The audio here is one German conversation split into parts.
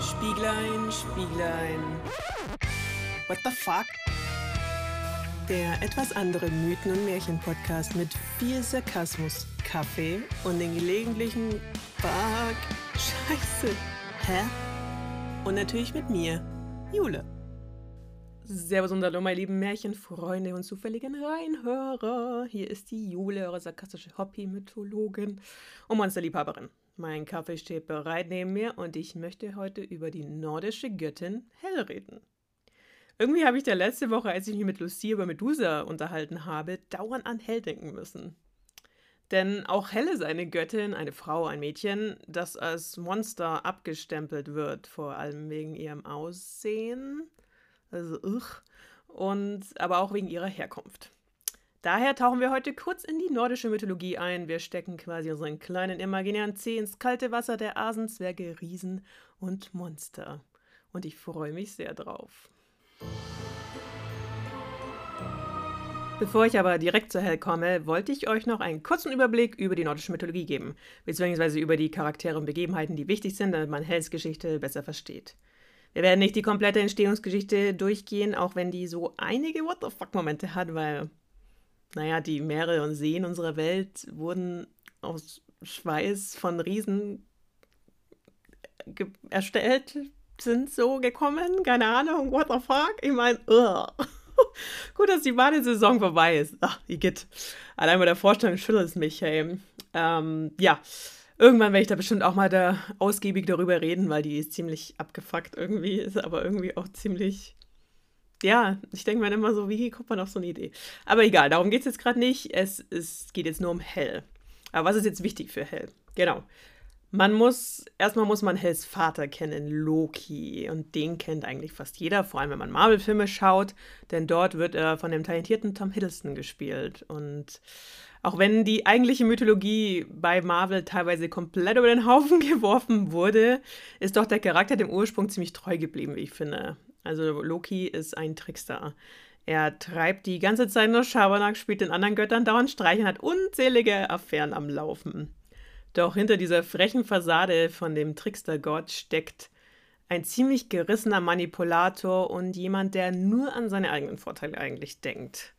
Spieglein, Spieglein. What the fuck? Der etwas andere Mythen- und Märchen-Podcast mit viel Sarkasmus, Kaffee und den gelegentlichen Fuck, Scheiße, hä? Und natürlich mit mir, Jule. Servus und Hallo, meine lieben Märchenfreunde und zufälligen Reinhörer. Hier ist die Jule, eure sarkastische Hobby-Mythologin und Monsterliebhaberin. Mein Kaffee steht bereit neben mir und ich möchte heute über die nordische Göttin Hel reden. Irgendwie habe ich der letzte Woche, als ich mich mit Lucia über Medusa unterhalten habe, dauernd an Hel denken müssen. Denn auch Hel ist eine Göttin, eine Frau, ein Mädchen, das als Monster abgestempelt wird, vor allem wegen ihrem Aussehen also uch, und aber auch wegen ihrer Herkunft. Daher tauchen wir heute kurz in die nordische Mythologie ein. Wir stecken quasi unseren kleinen imaginären Zeh ins kalte Wasser der Asenzwerge, Riesen und Monster. Und ich freue mich sehr drauf. Bevor ich aber direkt zur Hell komme, wollte ich euch noch einen kurzen Überblick über die nordische Mythologie geben, beziehungsweise über die Charaktere und Begebenheiten, die wichtig sind, damit man Hells Geschichte besser versteht. Wir werden nicht die komplette Entstehungsgeschichte durchgehen, auch wenn die so einige What the fuck-Momente hat, weil, naja, die Meere und Seen unserer Welt wurden aus Schweiß von Riesen erstellt, sind so gekommen, keine Ahnung, what the fuck? Ich meine, gut, dass die Badesaison vorbei ist. Ach, geht. Allein bei der Vorstellung schüttelt es mich, hey. Ähm, ja, Irgendwann werde ich da bestimmt auch mal da ausgiebig darüber reden, weil die ist ziemlich abgefuckt irgendwie, ist aber irgendwie auch ziemlich. Ja, ich denke mir immer so, wie kommt man auf so eine Idee? Aber egal, darum geht es jetzt gerade nicht. Es, es geht jetzt nur um Hell. Aber was ist jetzt wichtig für Hell? Genau. Man muss, erstmal muss man Hells Vater kennen, Loki. Und den kennt eigentlich fast jeder, vor allem wenn man Marvel-Filme schaut, denn dort wird er von dem talentierten Tom Hiddleston gespielt. Und auch wenn die eigentliche Mythologie bei Marvel teilweise komplett über den Haufen geworfen wurde, ist doch der Charakter dem Ursprung ziemlich treu geblieben, wie ich finde. Also Loki ist ein Trickster. Er treibt die ganze Zeit nur Schabernack, spielt den anderen Göttern dauernd Streichen, hat unzählige Affären am Laufen. Doch hinter dieser frechen Fassade von dem Trickstergott steckt ein ziemlich gerissener Manipulator und jemand, der nur an seine eigenen Vorteile eigentlich denkt.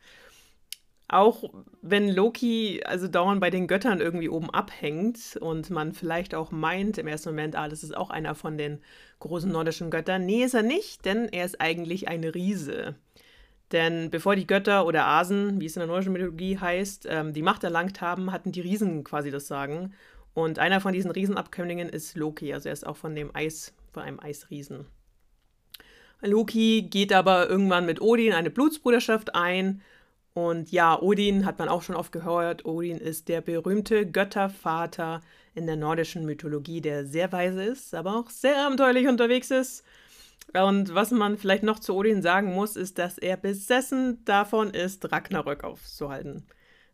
Auch wenn Loki also dauernd bei den Göttern irgendwie oben abhängt und man vielleicht auch meint im ersten Moment, ah, das ist auch einer von den großen nordischen Göttern. Nee, ist er nicht, denn er ist eigentlich ein Riese. Denn bevor die Götter oder Asen, wie es in der nordischen Mythologie heißt, ähm, die Macht erlangt haben, hatten die Riesen quasi das Sagen. Und einer von diesen Riesenabkömmlingen ist Loki, also er ist auch von dem Eis, von einem Eisriesen. Loki geht aber irgendwann mit Odin eine Blutsbruderschaft ein. Und ja, Odin hat man auch schon oft gehört. Odin ist der berühmte Göttervater in der nordischen Mythologie, der sehr weise ist, aber auch sehr abenteuerlich unterwegs ist. Und was man vielleicht noch zu Odin sagen muss, ist, dass er besessen davon ist, Ragnarök aufzuhalten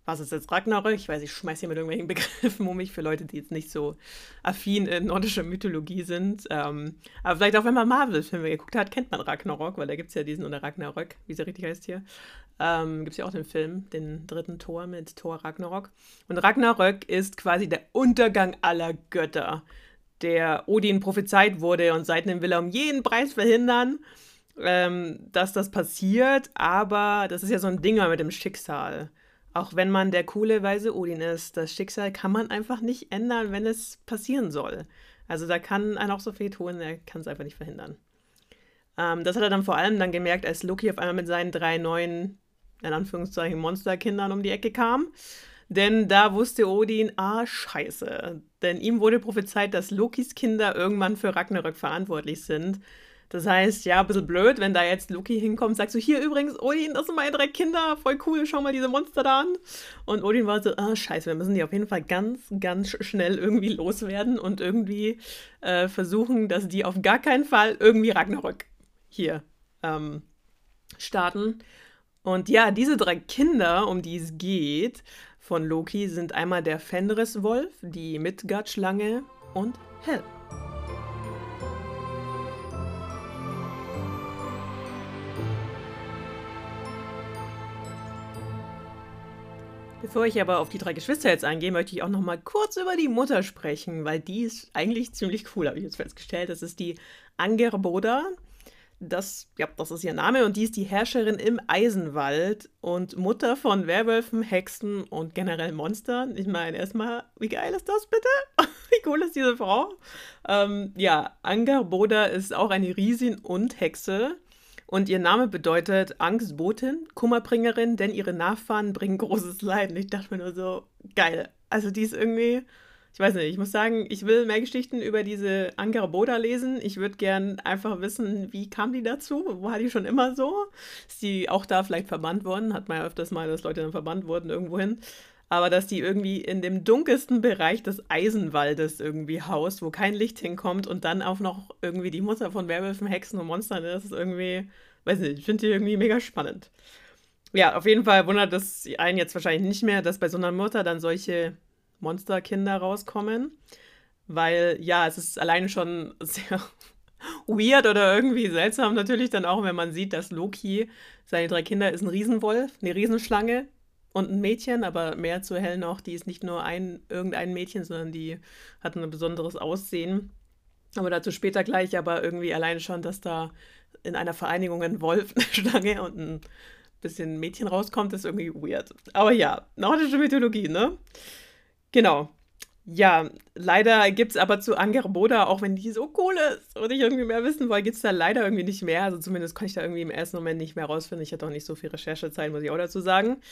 was ist jetzt Ragnarök? Ich weiß, ich schmeiße hier mit irgendwelchen Begriffen um mich für Leute, die jetzt nicht so affin in nordischer Mythologie sind. Ähm, aber vielleicht auch, wenn man Marvel-Filme geguckt hat, kennt man Ragnarok, weil da gibt es ja diesen, oder Ragnarök, wie ja richtig heißt hier. Ähm, gibt es ja auch den Film, den dritten Tor mit Thor Ragnarok. Und Ragnarök ist quasi der Untergang aller Götter, der Odin prophezeit wurde und seitdem will er um jeden Preis verhindern, ähm, dass das passiert. Aber das ist ja so ein Ding mit dem Schicksal. Auch wenn man der coole weise Odin ist, das Schicksal kann man einfach nicht ändern, wenn es passieren soll. Also da kann einer auch so viel tun, er kann es einfach nicht verhindern. Ähm, das hat er dann vor allem dann gemerkt, als Loki auf einmal mit seinen drei neuen, in Anführungszeichen, Monsterkindern um die Ecke kam. Denn da wusste Odin, ah, scheiße. Denn ihm wurde prophezeit, dass Lokis Kinder irgendwann für Ragnarök verantwortlich sind. Das heißt, ja, ein bisschen blöd, wenn da jetzt Loki hinkommt, sagst du, hier übrigens, Odin, das sind meine drei Kinder, voll cool, schau mal diese Monster da an. Und Odin war so, ah, scheiße, wir müssen die auf jeden Fall ganz, ganz schnell irgendwie loswerden und irgendwie äh, versuchen, dass die auf gar keinen Fall irgendwie Ragnarök hier ähm, starten. Und ja, diese drei Kinder, um die es geht, von Loki, sind einmal der Fenris-Wolf, die Midgard-Schlange und Hel. Bevor ich aber auf die drei Geschwister jetzt eingehe, möchte ich auch noch mal kurz über die Mutter sprechen, weil die ist eigentlich ziemlich cool, habe ich jetzt festgestellt. Das ist die Angerboda. Das, ja, das ist ihr Name und die ist die Herrscherin im Eisenwald und Mutter von Werwölfen, Hexen und generell Monstern. Ich meine, erstmal, wie geil ist das bitte? wie cool ist diese Frau? Ähm, ja, Angerboda ist auch eine Riesin und Hexe. Und ihr Name bedeutet Angstbotin, Kummerbringerin, denn ihre Nachfahren bringen großes Leiden. Ich dachte mir nur so, geil. Also die ist irgendwie, ich weiß nicht, ich muss sagen, ich will mehr Geschichten über diese Ankara Boda lesen. Ich würde gern einfach wissen, wie kam die dazu? War die schon immer so? Ist die auch da vielleicht verbannt worden? Hat man ja öfters mal, dass Leute dann verbannt wurden irgendwohin. Aber dass die irgendwie in dem dunkelsten Bereich des Eisenwaldes irgendwie haust, wo kein Licht hinkommt und dann auch noch irgendwie die Mutter von Werwölfen, Hexen und Monstern ist, ist irgendwie, weiß nicht, ich finde die irgendwie mega spannend. Ja, auf jeden Fall wundert es einen jetzt wahrscheinlich nicht mehr, dass bei so einer Mutter dann solche Monsterkinder rauskommen. Weil, ja, es ist alleine schon sehr weird oder irgendwie seltsam natürlich dann auch, wenn man sieht, dass Loki, seine drei Kinder, ist ein Riesenwolf, eine Riesenschlange und ein Mädchen, aber mehr zu hell noch, die ist nicht nur ein, irgendein Mädchen, sondern die hat ein besonderes Aussehen. Aber dazu später gleich, aber irgendwie alleine schon, dass da in einer Vereinigung ein Wolf, eine Schlange und ein bisschen Mädchen rauskommt, ist irgendwie weird. Aber ja, nordische Mythologie, ne? Genau. Ja, leider gibt es aber zu Angerboda, auch wenn die so cool ist und ich irgendwie mehr wissen wollte, gibt es da leider irgendwie nicht mehr. Also zumindest konnte ich da irgendwie im ersten Moment nicht mehr rausfinden. Ich hatte auch nicht so viel Recherchezeit, muss ich auch dazu sagen.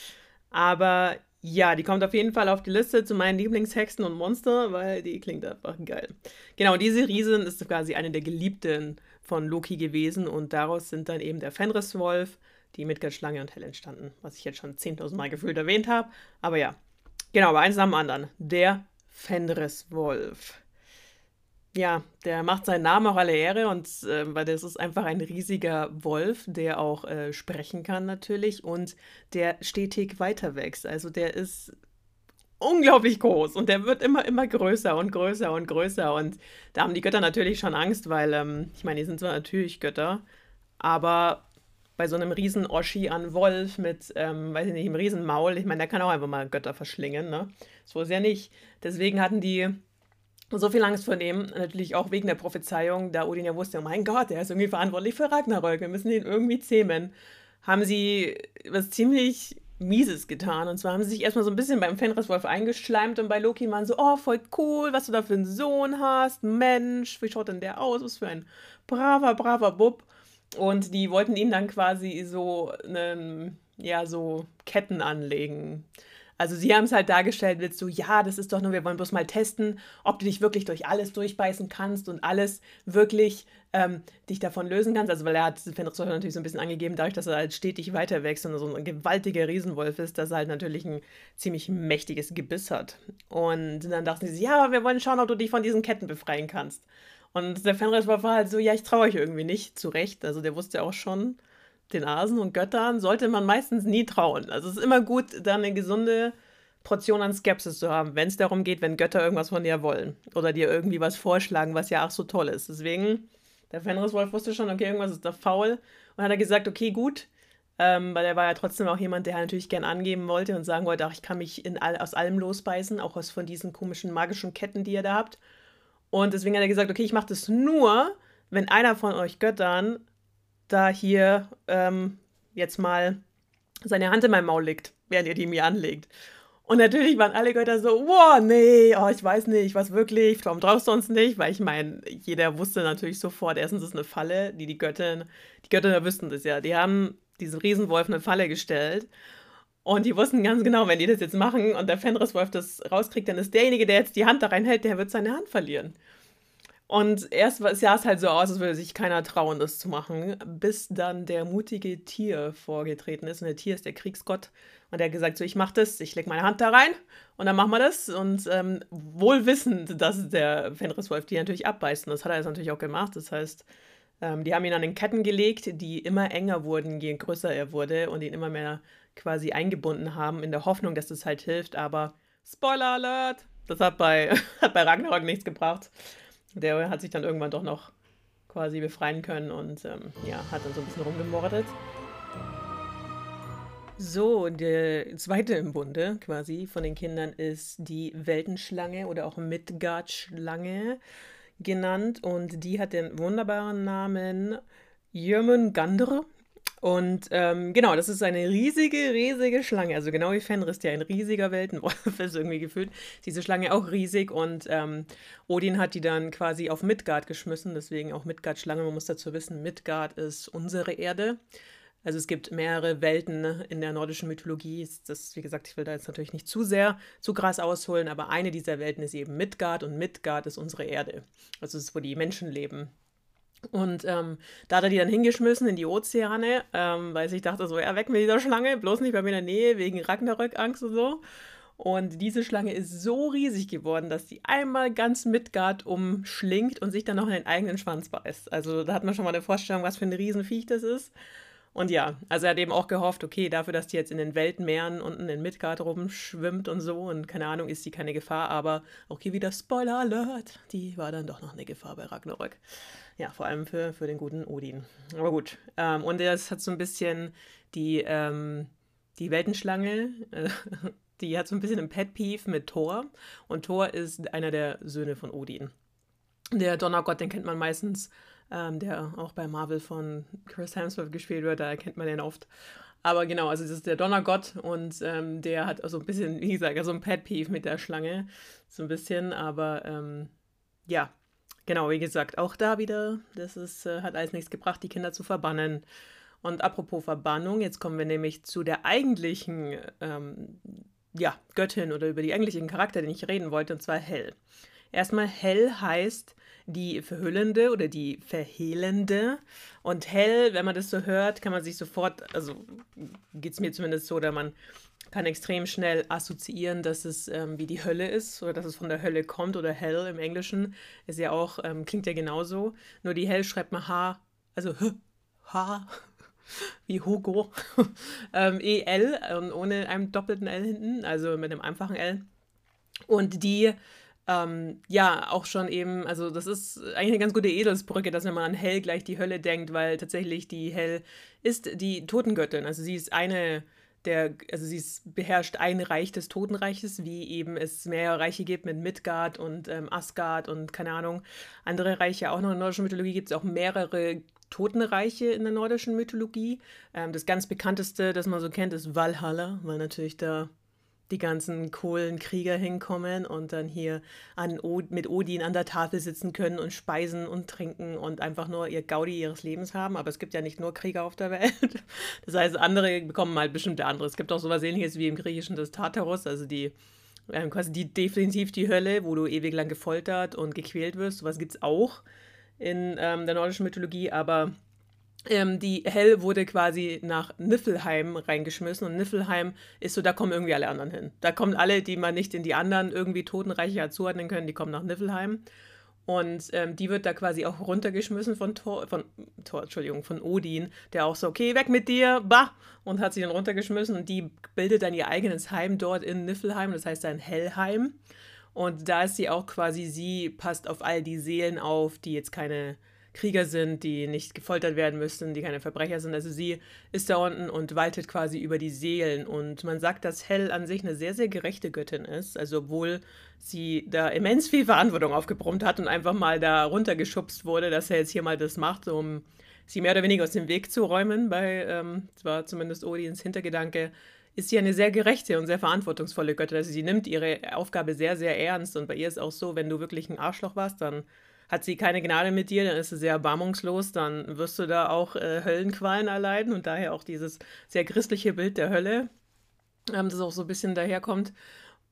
Aber ja, die kommt auf jeden Fall auf die Liste zu meinen Lieblingshexen und Monster, weil die klingt einfach geil. Genau, diese Riesin ist quasi eine der Geliebten von Loki gewesen und daraus sind dann eben der Fenriswolf, die Midgard-Schlange und Hell entstanden, was ich jetzt schon 10.000 Mal gefühlt erwähnt habe. Aber ja, Genau, aber eins nach dem anderen. Der Fenriswolf. Ja, der macht seinen Namen auch alle Ehre und äh, weil das ist einfach ein riesiger Wolf, der auch äh, sprechen kann natürlich und der stetig weiter wächst. Also der ist unglaublich groß und der wird immer, immer größer und größer und größer. Und da haben die Götter natürlich schon Angst, weil, ähm, ich meine, die sind zwar natürlich Götter, aber bei so einem riesen Oschi an Wolf mit, ähm, weiß ich nicht, einem riesen Maul. Ich meine, der kann auch einfach mal Götter verschlingen, ne? So ist ja nicht. Deswegen hatten die so viel Angst vor dem, natürlich auch wegen der Prophezeiung, da Odin ja wusste, oh mein Gott, der ist irgendwie verantwortlich für Ragnarök, wir müssen ihn irgendwie zähmen, haben sie was ziemlich Mieses getan. Und zwar haben sie sich erstmal so ein bisschen beim Fenriswolf eingeschleimt und bei Loki waren so, oh, voll cool, was du da für einen Sohn hast, Mensch, wie schaut denn der aus, was für ein braver, braver Bub. Und die wollten ihn dann quasi so, ne, ja, so Ketten anlegen. Also sie haben es halt dargestellt mit so, ja, das ist doch nur, wir wollen bloß mal testen, ob du dich wirklich durch alles durchbeißen kannst und alles wirklich ähm, dich davon lösen kannst. Also weil er hat Fenris natürlich so ein bisschen angegeben, dadurch, dass er halt stetig weiter wächst und so ein gewaltiger Riesenwolf ist, dass er halt natürlich ein ziemlich mächtiges Gebiss hat. Und dann dachten sie, ja, wir wollen schauen, ob du dich von diesen Ketten befreien kannst. Und der Fenris war halt so, ja, ich traue euch irgendwie nicht, zu Recht. Also der wusste auch schon, den Asen und Göttern sollte man meistens nie trauen. Also es ist immer gut, da eine gesunde Portion an Skepsis zu haben, wenn es darum geht, wenn Götter irgendwas von dir wollen oder dir irgendwie was vorschlagen, was ja auch so toll ist. Deswegen, der Fenriswolf wusste schon, okay, irgendwas ist da faul und hat er gesagt, okay, gut, ähm, weil er war ja trotzdem auch jemand, der natürlich gern angeben wollte und sagen wollte, ach, ich kann mich in all, aus allem losbeißen, auch aus von diesen komischen magischen Ketten, die ihr da habt. Und deswegen hat er gesagt, okay, ich mache das nur, wenn einer von euch Göttern da hier ähm, jetzt mal seine Hand in mein Maul legt, während ihr die mir anlegt. Und natürlich waren alle Götter so, wow, nee, oh, ich weiß nicht, was wirklich, warum traust du uns nicht? Weil ich meine, jeder wusste natürlich sofort, erstens ist es eine Falle, die die Göttin, die Götter wüssten das ja, die haben diesem Riesenwolf eine Falle gestellt. Und die wussten ganz genau, wenn die das jetzt machen und der Fenriswolf das rauskriegt, dann ist derjenige, der jetzt die Hand da reinhält, der wird seine Hand verlieren. Und erst sah es halt so aus, als würde sich keiner trauen, das zu machen, bis dann der mutige Tier vorgetreten ist. Und der Tier ist der Kriegsgott. Und der hat gesagt, so, ich mach das, ich leg meine Hand da rein und dann machen wir das. Und ähm, wohl wissend, dass der Fenriswolf die natürlich abbeißt. Und das hat er jetzt natürlich auch gemacht. Das heißt, ähm, die haben ihn an den Ketten gelegt, die immer enger wurden, je größer er wurde und ihn immer mehr quasi eingebunden haben, in der Hoffnung, dass das halt hilft. Aber Spoiler Alert! Das hat bei, hat bei Ragnarok nichts gebracht. Der hat sich dann irgendwann doch noch quasi befreien können und ähm, ja, hat dann so ein bisschen rumgemordet. So, der zweite im Bunde quasi von den Kindern ist die Weltenschlange oder auch Midgard-Schlange. genannt und die hat den wunderbaren Namen Jörmungandr. Und ähm, genau, das ist eine riesige, riesige Schlange. Also genau wie Fenris, der ein riesiger Weltenwolf ist irgendwie gefühlt. Diese Schlange auch riesig und ähm, Odin hat die dann quasi auf Midgard geschmissen. Deswegen auch Midgard-Schlange. Man muss dazu wissen, Midgard ist unsere Erde. Also es gibt mehrere Welten ne, in der nordischen Mythologie. Das, wie gesagt, ich will da jetzt natürlich nicht zu sehr, zu krass ausholen, aber eine dieser Welten ist eben Midgard und Midgard ist unsere Erde. Also es ist, wo die Menschen leben. Und ähm, da hat er die dann hingeschmissen in die Ozeane, ähm, weil ich dachte so, ja, weg mit dieser Schlange, bloß nicht bei mir in der Nähe, wegen Ragnarök-Angst und so. Und diese Schlange ist so riesig geworden, dass sie einmal ganz Midgard umschlingt und sich dann noch in den eigenen Schwanz beißt. Also da hat man schon mal eine Vorstellung, was für ein Riesenviech das ist. Und ja, also er hat eben auch gehofft, okay, dafür, dass die jetzt in den Weltmeeren unten in Midgard rumschwimmt und so und keine Ahnung, ist sie keine Gefahr, aber hier wieder Spoiler Alert, die war dann doch noch eine Gefahr bei Ragnarök. Ja, vor allem für, für den guten Odin. Aber gut, ähm, und das hat so ein bisschen die, ähm, die Weltenschlange, äh, die hat so ein bisschen ein Pet Peeve mit Thor und Thor ist einer der Söhne von Odin. Der Donnergott, den kennt man meistens ähm, der auch bei Marvel von Chris Hemsworth gespielt wird, da erkennt man den oft. Aber genau, also das ist der Donnergott und ähm, der hat so ein bisschen, wie gesagt, so ein Pet Peeve mit der Schlange, so ein bisschen, aber ähm, ja, genau, wie gesagt, auch da wieder, das ist, äh, hat alles nichts gebracht, die Kinder zu verbannen. Und apropos Verbannung, jetzt kommen wir nämlich zu der eigentlichen, ähm, ja, Göttin oder über die eigentlichen Charakter, den ich reden wollte, und zwar Hell. Erstmal Hell heißt die verhüllende oder die verhehlende. Und hell, wenn man das so hört, kann man sich sofort, also geht es mir zumindest so, oder man kann extrem schnell assoziieren, dass es ähm, wie die Hölle ist oder dass es von der Hölle kommt oder hell im Englischen ist ja auch, ähm, klingt ja genauso. Nur die hell schreibt man H, also H, H, wie Hugo, ähm, E-L und ohne einem doppelten L hinten, also mit einem einfachen L. Und die ähm, ja, auch schon eben, also das ist eigentlich eine ganz gute Edelsbrücke, dass wenn man an Hell gleich die Hölle denkt, weil tatsächlich die Hell ist die Totengöttin. Also sie ist eine der, also sie ist, beherrscht ein Reich des Totenreiches, wie eben es mehrere Reiche gibt mit Midgard und ähm, Asgard und keine Ahnung, andere Reiche auch noch in der nordischen Mythologie gibt es auch mehrere Totenreiche in der nordischen Mythologie. Ähm, das ganz bekannteste, das man so kennt, ist Valhalla, weil natürlich da die ganzen coolen Krieger hinkommen und dann hier an mit Odin an der Tafel sitzen können und speisen und trinken und einfach nur ihr Gaudi ihres Lebens haben. Aber es gibt ja nicht nur Krieger auf der Welt. Das heißt, andere bekommen halt bestimmte andere. Es gibt auch sowas ähnliches wie im Griechischen das Tartarus, also die ähm, quasi die definitiv die Hölle, wo du ewig lang gefoltert und gequält wirst. Sowas gibt es auch in ähm, der nordischen Mythologie, aber ähm, die Hell wurde quasi nach Niffelheim reingeschmissen und Niffelheim ist so, da kommen irgendwie alle anderen hin. Da kommen alle, die man nicht in die anderen irgendwie Totenreiche zuordnen können, die kommen nach Niffelheim. Und ähm, die wird da quasi auch runtergeschmissen von Thor, von Thor, Entschuldigung, von Odin, der auch so, okay, weg mit dir, bah! Und hat sie dann runtergeschmissen und die bildet dann ihr eigenes Heim dort in Niffelheim, das heißt ein Hellheim. Und da ist sie auch quasi, sie passt auf all die Seelen auf, die jetzt keine Krieger sind, die nicht gefoltert werden müssen, die keine Verbrecher sind. Also sie ist da unten und waltet quasi über die Seelen. Und man sagt, dass Hell an sich eine sehr, sehr gerechte Göttin ist. Also obwohl sie da immens viel Verantwortung aufgebrummt hat und einfach mal da runtergeschubst wurde, dass er jetzt hier mal das macht, um sie mehr oder weniger aus dem Weg zu räumen, bei, ähm, das war zumindest Odins Hintergedanke, ist sie eine sehr gerechte und sehr verantwortungsvolle Göttin. Also sie nimmt ihre Aufgabe sehr, sehr ernst. Und bei ihr ist auch so, wenn du wirklich ein Arschloch warst, dann hat sie keine Gnade mit dir, dann ist sie sehr erbarmungslos, dann wirst du da auch äh, Höllenqualen erleiden und daher auch dieses sehr christliche Bild der Hölle, ähm, das auch so ein bisschen daherkommt.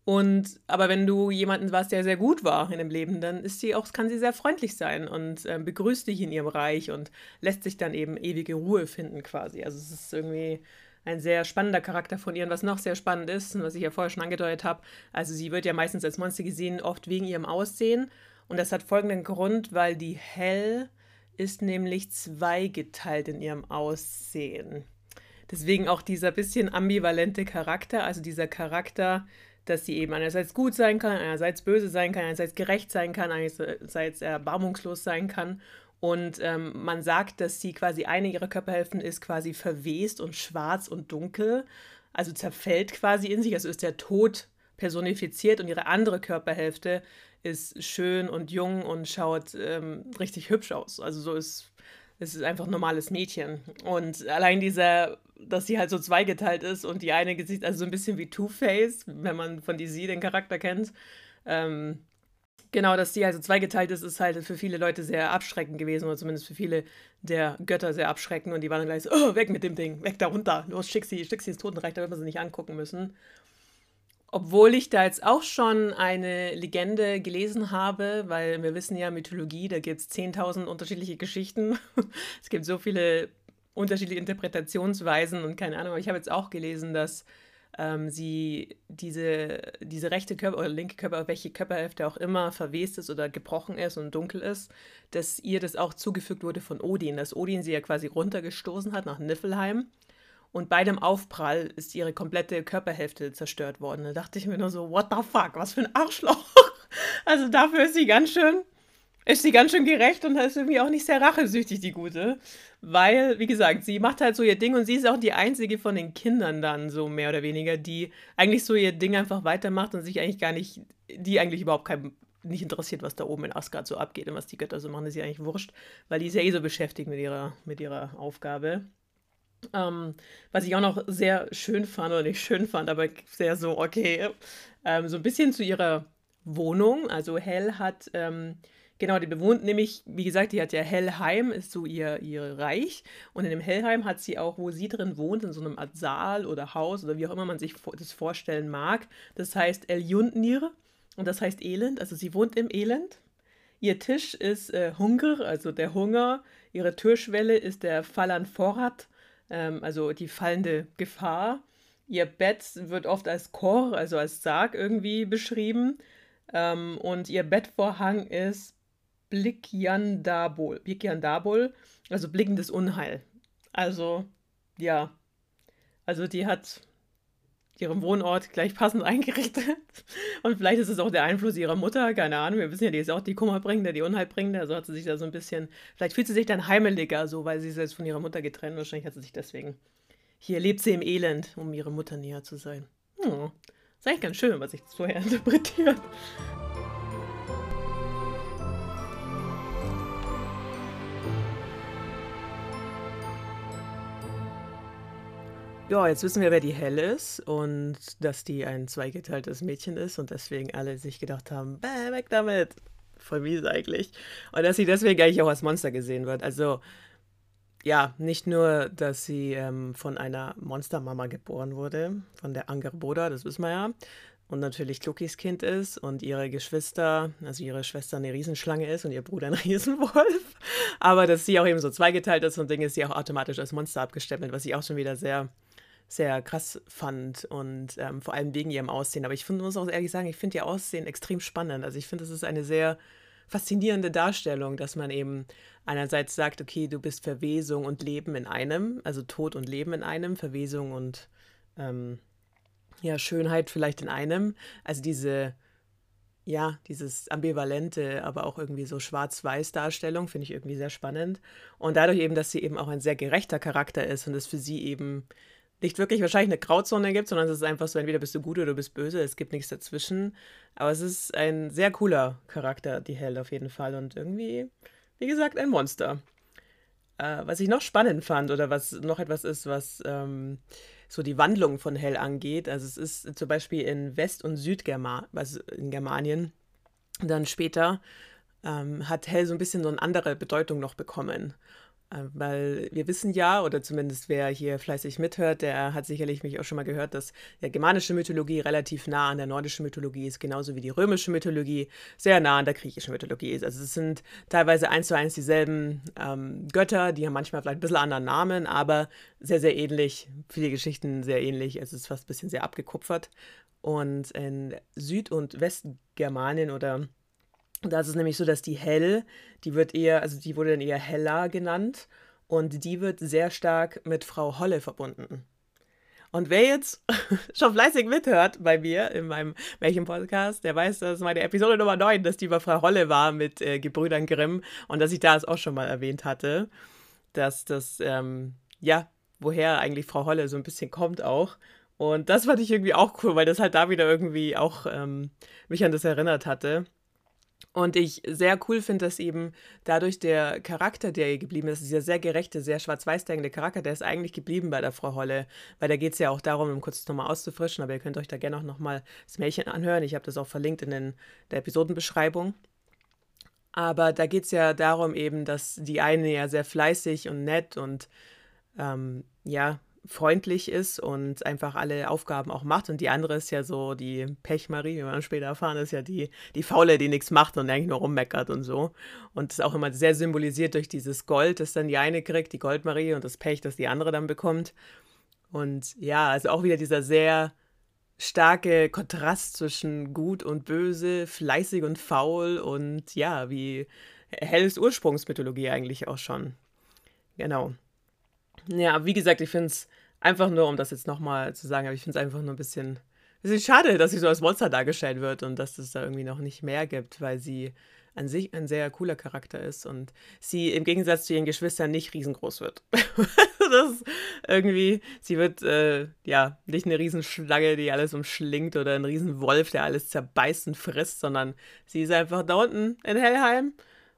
Und aber wenn du jemanden warst, der sehr gut war in dem Leben, dann ist sie auch, kann sie sehr freundlich sein und äh, begrüßt dich in ihrem Reich und lässt sich dann eben ewige Ruhe finden quasi. Also es ist irgendwie ein sehr spannender Charakter von ihr. Und was noch sehr spannend ist, und was ich ja vorher schon angedeutet habe, also sie wird ja meistens als Monster gesehen, oft wegen ihrem Aussehen. Und das hat folgenden Grund, weil die Hell ist nämlich zweigeteilt in ihrem Aussehen. Deswegen auch dieser bisschen ambivalente Charakter, also dieser Charakter, dass sie eben einerseits gut sein kann, einerseits böse sein kann, einerseits gerecht sein kann, einerseits erbarmungslos sein kann. Und ähm, man sagt, dass sie quasi eine ihrer Körperhälften ist quasi verwest und schwarz und dunkel, also zerfällt quasi in sich, also ist der Tod personifiziert und ihre andere Körperhälfte ist schön und jung und schaut ähm, richtig hübsch aus. Also so ist es ist einfach ein normales Mädchen. Und allein dieser, dass sie halt so zweigeteilt ist und die eine Gesicht, also so ein bisschen wie Two-Face, wenn man von DC den Charakter kennt. Ähm, genau, dass die also zweigeteilt ist, ist halt für viele Leute sehr abschreckend gewesen, oder zumindest für viele der Götter sehr abschreckend. Und die waren dann gleich so, oh, weg mit dem Ding, weg da runter, los, schick sie, schick sie ins Totenreich, damit wir sie nicht angucken müssen. Obwohl ich da jetzt auch schon eine Legende gelesen habe, weil wir wissen ja, Mythologie, da gibt es 10.000 unterschiedliche Geschichten. es gibt so viele unterschiedliche Interpretationsweisen und keine Ahnung, aber ich habe jetzt auch gelesen, dass ähm, sie diese, diese rechte Körper oder linke Körper, welche Körperhälfte auch immer verwest ist oder gebrochen ist und dunkel ist, dass ihr das auch zugefügt wurde von Odin, dass Odin sie ja quasi runtergestoßen hat nach Niflheim und bei dem Aufprall ist ihre komplette Körperhälfte zerstört worden. Da dachte ich mir nur so, what the fuck, was für ein Arschloch. Also dafür ist sie ganz schön, ist sie ganz schön gerecht und ist irgendwie auch nicht sehr rachesüchtig, die Gute. Weil, wie gesagt, sie macht halt so ihr Ding und sie ist auch die einzige von den Kindern dann, so mehr oder weniger, die eigentlich so ihr Ding einfach weitermacht und sich eigentlich gar nicht, die eigentlich überhaupt kein, nicht interessiert, was da oben in Asgard so abgeht und was die Götter so machen, ist ihr eigentlich wurscht, weil die ist ja eh so beschäftigt mit ihrer, mit ihrer Aufgabe. Ähm, was ich auch noch sehr schön fand, oder nicht schön fand, aber sehr so, okay, ähm, so ein bisschen zu ihrer Wohnung. Also Hell hat, ähm, genau, die bewohnt nämlich, wie gesagt, die hat ja Hellheim, ist so ihr, ihr Reich. Und in dem Hellheim hat sie auch, wo sie drin wohnt, in so einem Art Saal oder Haus oder wie auch immer man sich das vorstellen mag. Das heißt Eljundnir und das heißt Elend. Also sie wohnt im Elend. Ihr Tisch ist äh, Hunger, also der Hunger. Ihre Türschwelle ist der Fallan Vorrat ähm, also die fallende Gefahr. Ihr Bett wird oft als Kor, also als Sarg irgendwie beschrieben. Ähm, und ihr Bettvorhang ist Blikyandabol. Blikyandabol, also blickendes Unheil. Also, ja. Also die hat ihren Wohnort gleich passend eingerichtet. Und vielleicht ist es auch der Einfluss ihrer Mutter, keine Ahnung. Wir wissen ja, die ist auch die Kummerbringende, die Unheilbringende. Also hat sie sich da so ein bisschen, vielleicht fühlt sie sich dann heimeliger, so, weil sie ist jetzt von ihrer Mutter getrennt. Wahrscheinlich hat sie sich deswegen, hier lebt sie im Elend, um ihrer Mutter näher zu sein. Hm. Ist eigentlich ganz schön, was ich vorher interpretiert. Ja, jetzt wissen wir, wer die Hell ist und dass die ein zweigeteiltes Mädchen ist und deswegen alle sich gedacht haben, Bäh, weg damit. Voll mies eigentlich. Und dass sie deswegen eigentlich auch als Monster gesehen wird. Also, ja, nicht nur, dass sie ähm, von einer Monstermama geboren wurde, von der Angerboda, das wissen wir ja, und natürlich Klukis Kind ist und ihre Geschwister, also ihre Schwester eine Riesenschlange ist und ihr Bruder ein Riesenwolf. Aber dass sie auch eben so zweigeteilt ist und Dinge ist sie auch automatisch als Monster abgestempelt, was ich auch schon wieder sehr sehr krass fand und ähm, vor allem wegen ihrem Aussehen. Aber ich find, muss auch ehrlich sagen, ich finde ihr Aussehen extrem spannend. Also ich finde, es ist eine sehr faszinierende Darstellung, dass man eben einerseits sagt, okay, du bist Verwesung und Leben in einem, also Tod und Leben in einem, Verwesung und ähm, ja, Schönheit vielleicht in einem. Also diese, ja, dieses ambivalente, aber auch irgendwie so schwarz-weiß-Darstellung finde ich irgendwie sehr spannend. Und dadurch eben, dass sie eben auch ein sehr gerechter Charakter ist und es für sie eben nicht wirklich wahrscheinlich eine Grauzone gibt, sondern es ist einfach so, entweder bist du gut oder du bist böse, es gibt nichts dazwischen. Aber es ist ein sehr cooler Charakter, die Hell auf jeden Fall. Und irgendwie, wie gesagt, ein Monster. Äh, was ich noch spannend fand oder was noch etwas ist, was ähm, so die Wandlung von Hell angeht. Also es ist zum Beispiel in West- und Südgermanien, also in Germanien, dann später ähm, hat Hell so ein bisschen so eine andere Bedeutung noch bekommen. Äh, weil wir wissen ja, oder zumindest wer hier fleißig mithört, der hat sicherlich mich auch schon mal gehört, dass der germanische Mythologie relativ nah an der nordischen Mythologie ist, genauso wie die römische Mythologie sehr nah an der griechischen Mythologie ist. Also es sind teilweise eins zu eins dieselben ähm, Götter, die haben manchmal vielleicht ein bisschen anderen Namen, aber sehr, sehr ähnlich, viele Geschichten sehr ähnlich. Es ist fast ein bisschen sehr abgekupfert. Und in Süd- und Westgermanien oder da ist es nämlich so, dass die Hell, die wird eher, also die wurde dann eher Hella genannt und die wird sehr stark mit Frau Holle verbunden. Und wer jetzt schon fleißig mithört bei mir in meinem Märchen-Podcast, der weiß, dass meine Episode Nummer 9, dass die über Frau Holle war mit äh, Gebrüdern Grimm und dass ich das auch schon mal erwähnt hatte, dass das, ähm, ja, woher eigentlich Frau Holle so ein bisschen kommt auch. Und das fand ich irgendwie auch cool, weil das halt da wieder irgendwie auch ähm, mich an das erinnert hatte. Und ich sehr cool finde, dass eben dadurch der Charakter, der hier geblieben ist, dieser sehr gerechte, sehr schwarz-weiß denkende Charakter, der ist eigentlich geblieben bei der Frau Holle. Weil da geht es ja auch darum, um kurz nochmal auszufrischen, aber ihr könnt euch da gerne auch nochmal das Märchen anhören. Ich habe das auch verlinkt in den, der Episodenbeschreibung. Aber da geht es ja darum eben, dass die eine ja sehr fleißig und nett und ähm, ja, freundlich ist und einfach alle Aufgaben auch macht. Und die andere ist ja so die Pechmarie, wie wir später erfahren, ist ja die, die Faule, die nichts macht und eigentlich nur rummeckert und so. Und das ist auch immer sehr symbolisiert durch dieses Gold, das dann die eine kriegt, die Goldmarie, und das Pech, das die andere dann bekommt. Und ja, also auch wieder dieser sehr starke Kontrast zwischen gut und böse, fleißig und faul und ja, wie helles Ursprungsmythologie eigentlich auch schon. Genau. Ja, wie gesagt, ich finde es einfach nur, um das jetzt nochmal zu sagen, aber ich finde es einfach nur ein bisschen, bisschen schade, dass sie so als Monster dargestellt wird und dass es da irgendwie noch nicht mehr gibt, weil sie an sich ein sehr cooler Charakter ist und sie im Gegensatz zu ihren Geschwistern nicht riesengroß wird. das irgendwie, sie wird äh, ja nicht eine Riesenschlange, die alles umschlingt oder ein Riesenwolf, der alles zerbeißt und frisst, sondern sie ist einfach da unten in Hellheim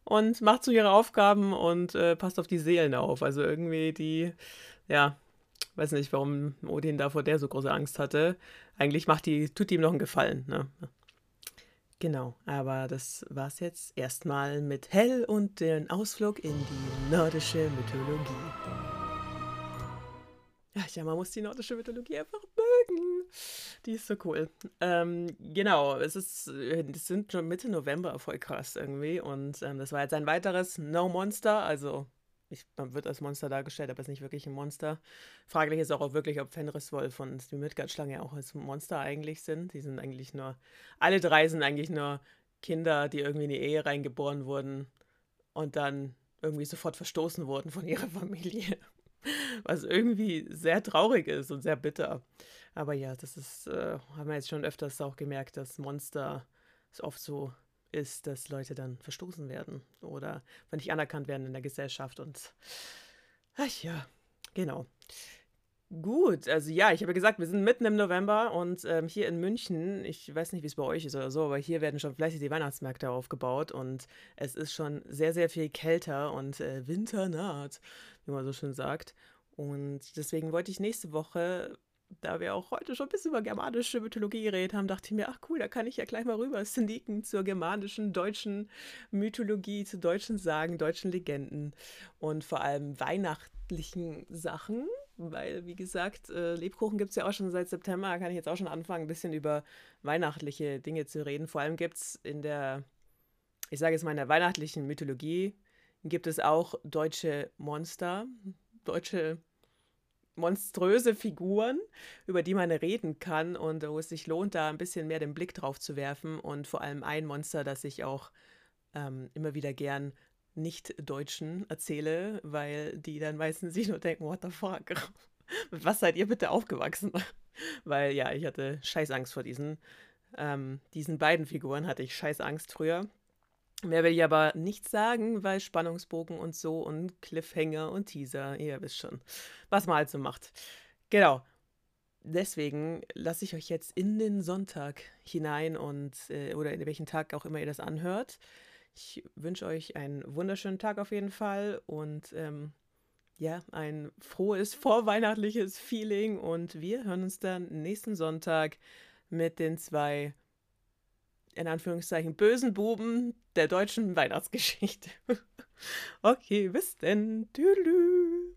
und macht so ihre Aufgaben und äh, passt auf die Seelen auf. Also irgendwie die, ja, weiß nicht, warum Odin da vor der so große Angst hatte. Eigentlich macht die, tut ihm noch einen Gefallen, ne? Genau, aber das war's jetzt erstmal mit Hell und den Ausflug in die nordische Mythologie. Ja, man muss die nordische Mythologie einfach mögen. Die ist so cool. Ähm, genau, es ist, es sind schon Mitte November krass irgendwie. Und ähm, das war jetzt ein weiteres No Monster. Also, ich, man wird als Monster dargestellt, aber es ist nicht wirklich ein Monster. Fraglich ist auch, wirklich, ob Fenriswolf und die Midgard-Schlange auch als Monster eigentlich sind. Die sind eigentlich nur, alle drei sind eigentlich nur Kinder, die irgendwie in die Ehe reingeboren wurden und dann irgendwie sofort verstoßen wurden von ihrer Familie was irgendwie sehr traurig ist und sehr bitter. Aber ja, das ist, äh, haben wir jetzt schon öfters auch gemerkt, dass Monster es oft so ist, dass Leute dann verstoßen werden oder nicht anerkannt werden in der Gesellschaft und ach ja, genau. Gut, also ja, ich habe gesagt, wir sind mitten im November und ähm, hier in München, ich weiß nicht, wie es bei euch ist oder so, aber hier werden schon fleißig die Weihnachtsmärkte aufgebaut und es ist schon sehr, sehr viel kälter und äh, Winter naht, wie man so schön sagt. Und deswegen wollte ich nächste Woche, da wir auch heute schon ein bisschen über germanische Mythologie geredet haben, dachte ich mir, ach cool, da kann ich ja gleich mal rüber sneaken zur germanischen, deutschen Mythologie, zu deutschen Sagen, deutschen Legenden und vor allem weihnachtlichen Sachen weil, wie gesagt, äh, Lebkuchen gibt es ja auch schon seit September. Da kann ich jetzt auch schon anfangen, ein bisschen über weihnachtliche Dinge zu reden. Vor allem gibt es in der, ich sage jetzt mal, in der weihnachtlichen Mythologie, gibt es auch deutsche Monster, deutsche monströse Figuren, über die man reden kann und wo es sich lohnt, da ein bisschen mehr den Blick drauf zu werfen. Und vor allem ein Monster, das ich auch ähm, immer wieder gern nicht-Deutschen erzähle, weil die dann meistens sich nur denken, what the fuck? Was seid ihr bitte aufgewachsen? weil ja, ich hatte Scheißangst vor diesen, ähm, diesen beiden Figuren, hatte ich Scheißangst früher. Mehr will ich aber nicht sagen, weil Spannungsbogen und so und Cliffhanger und Teaser, ihr wisst schon, was man halt so macht. Genau. Deswegen lasse ich euch jetzt in den Sonntag hinein und äh, oder in welchen Tag auch immer ihr das anhört. Ich wünsche euch einen wunderschönen Tag auf jeden Fall und ähm, ja, ein frohes vorweihnachtliches Feeling und wir hören uns dann nächsten Sonntag mit den zwei, in Anführungszeichen, bösen Buben der deutschen Weihnachtsgeschichte. okay, bis denn. Tüdelü.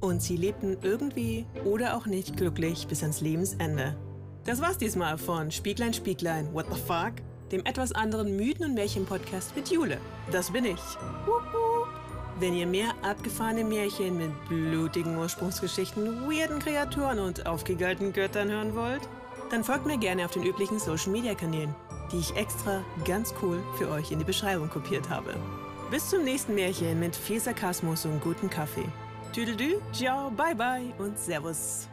Und sie lebten irgendwie oder auch nicht glücklich bis ans Lebensende. Das war's diesmal von Spieglein, Spieglein, what the fuck? dem etwas anderen Mythen- und Märchen-Podcast mit Jule. Das bin ich. Wenn ihr mehr abgefahrene Märchen mit blutigen Ursprungsgeschichten, weirden Kreaturen und aufgegalten Göttern hören wollt, dann folgt mir gerne auf den üblichen Social-Media-Kanälen, die ich extra ganz cool für euch in die Beschreibung kopiert habe. Bis zum nächsten Märchen mit viel Sarkasmus und guten Kaffee. Tüdelü, ciao, bye bye und Servus.